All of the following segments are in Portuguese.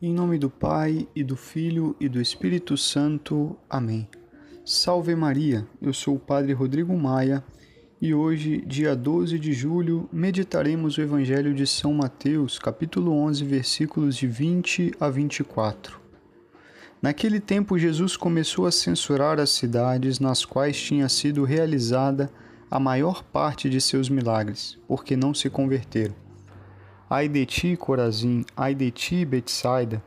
Em nome do Pai, e do Filho, e do Espírito Santo. Amém. Salve Maria, eu sou o Padre Rodrigo Maia e hoje, dia 12 de julho, meditaremos o Evangelho de São Mateus, capítulo 11, versículos de 20 a 24. Naquele tempo, Jesus começou a censurar as cidades nas quais tinha sido realizada a maior parte de seus milagres, porque não se converteram. Ai de ti, Corazim, ai de ti, Betsaida,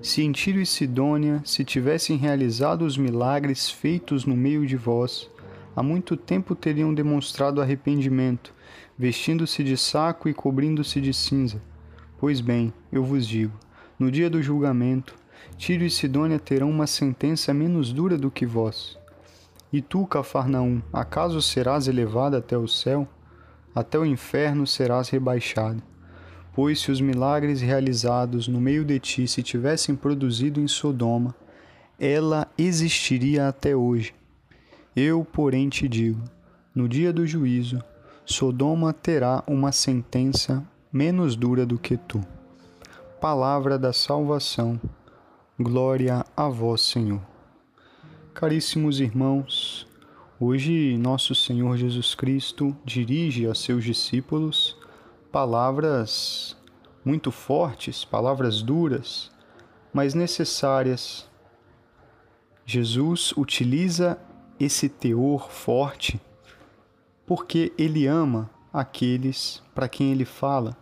se em Tiro e Sidônia se tivessem realizado os milagres feitos no meio de vós, há muito tempo teriam demonstrado arrependimento, vestindo-se de saco e cobrindo-se de cinza. Pois bem, eu vos digo, no dia do julgamento, Tiro e Sidônia terão uma sentença menos dura do que vós. E tu, Cafarnaum, acaso serás elevado até o céu? Até o inferno serás rebaixado. Pois se os milagres realizados no meio de ti se tivessem produzido em Sodoma, ela existiria até hoje. Eu, porém, te digo: no dia do juízo, Sodoma terá uma sentença menos dura do que tu. Palavra da salvação. Glória a vós, Senhor. Caríssimos irmãos, hoje nosso Senhor Jesus Cristo dirige a seus discípulos palavras muito fortes, palavras duras, mas necessárias. Jesus utiliza esse teor forte porque ele ama aqueles para quem ele fala.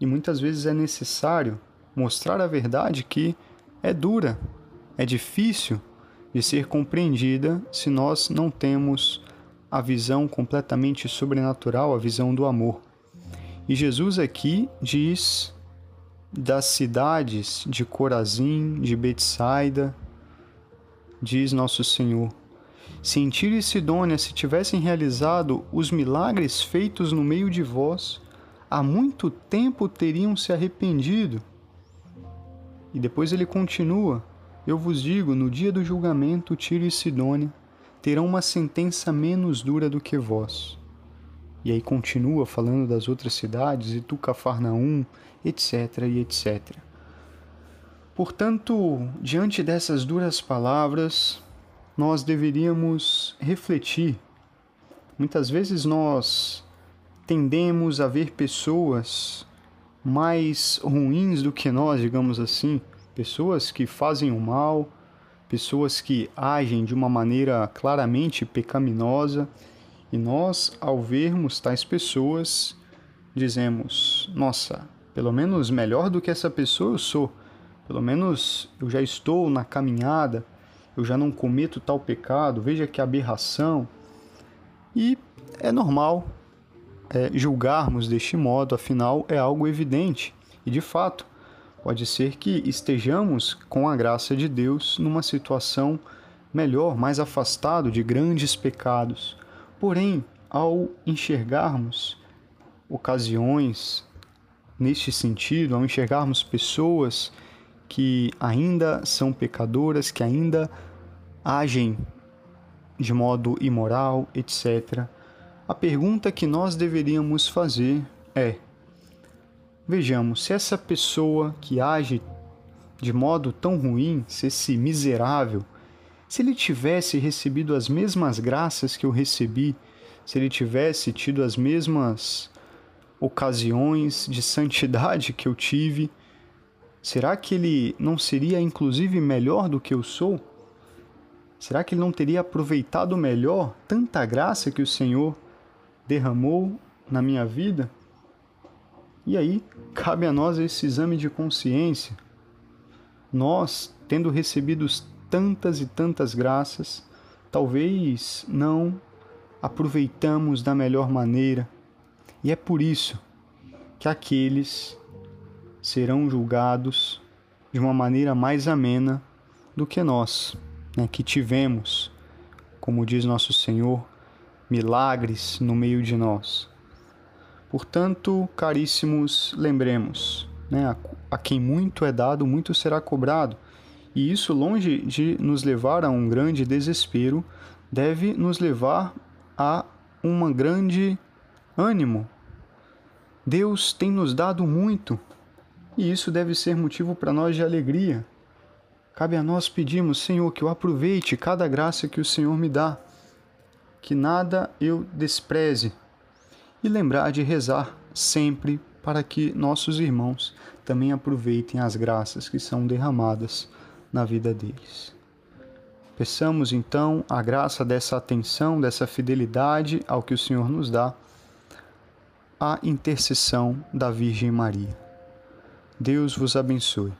E muitas vezes é necessário mostrar a verdade que é dura, é difícil de ser compreendida se nós não temos a visão completamente sobrenatural, a visão do amor. E Jesus aqui diz das cidades de Corazim, de Betsaida, diz nosso Senhor. Se em Tiro e Sidônia se tivessem realizado os milagres feitos no meio de vós, há muito tempo teriam se arrependido. E depois ele continua: Eu vos digo, no dia do julgamento, Tiro e Sidônia terão uma sentença menos dura do que vós. E aí continua falando das outras cidades, e tu Cafarnaum, etc, e etc. Portanto, diante dessas duras palavras, nós deveríamos refletir. Muitas vezes nós tendemos a ver pessoas mais ruins do que nós, digamos assim, pessoas que fazem o mal, pessoas que agem de uma maneira claramente pecaminosa e nós, ao vermos tais pessoas, dizemos: nossa, pelo menos melhor do que essa pessoa eu sou, pelo menos eu já estou na caminhada, eu já não cometo tal pecado, veja que aberração. E é normal é, julgarmos deste modo, afinal é algo evidente. E de fato, pode ser que estejamos, com a graça de Deus, numa situação melhor, mais afastado de grandes pecados Porém, ao enxergarmos ocasiões neste sentido, ao enxergarmos pessoas que ainda são pecadoras, que ainda agem de modo imoral, etc., a pergunta que nós deveríamos fazer é: vejamos, se essa pessoa que age de modo tão ruim, se esse miserável, se ele tivesse recebido as mesmas graças que eu recebi, se ele tivesse tido as mesmas ocasiões de santidade que eu tive, será que ele não seria inclusive melhor do que eu sou? Será que ele não teria aproveitado melhor tanta graça que o Senhor derramou na minha vida? E aí, cabe a nós esse exame de consciência. Nós, tendo recebido tantas e tantas graças, talvez não aproveitamos da melhor maneira, e é por isso que aqueles serão julgados de uma maneira mais amena do que nós, né, que tivemos, como diz nosso Senhor, milagres no meio de nós. Portanto, caríssimos, lembremos, né, a, a quem muito é dado, muito será cobrado. E isso, longe de nos levar a um grande desespero, deve nos levar a um grande ânimo. Deus tem nos dado muito E isso deve ser motivo para nós de alegria. Cabe a nós pedirmos, Senhor, que eu aproveite cada graça que o Senhor me dá, que nada eu despreze, e lembrar de rezar sempre para que nossos irmãos também aproveitem as graças que são derramadas na vida deles. Peçamos então a graça dessa atenção, dessa fidelidade ao que o Senhor nos dá, a intercessão da Virgem Maria. Deus vos abençoe.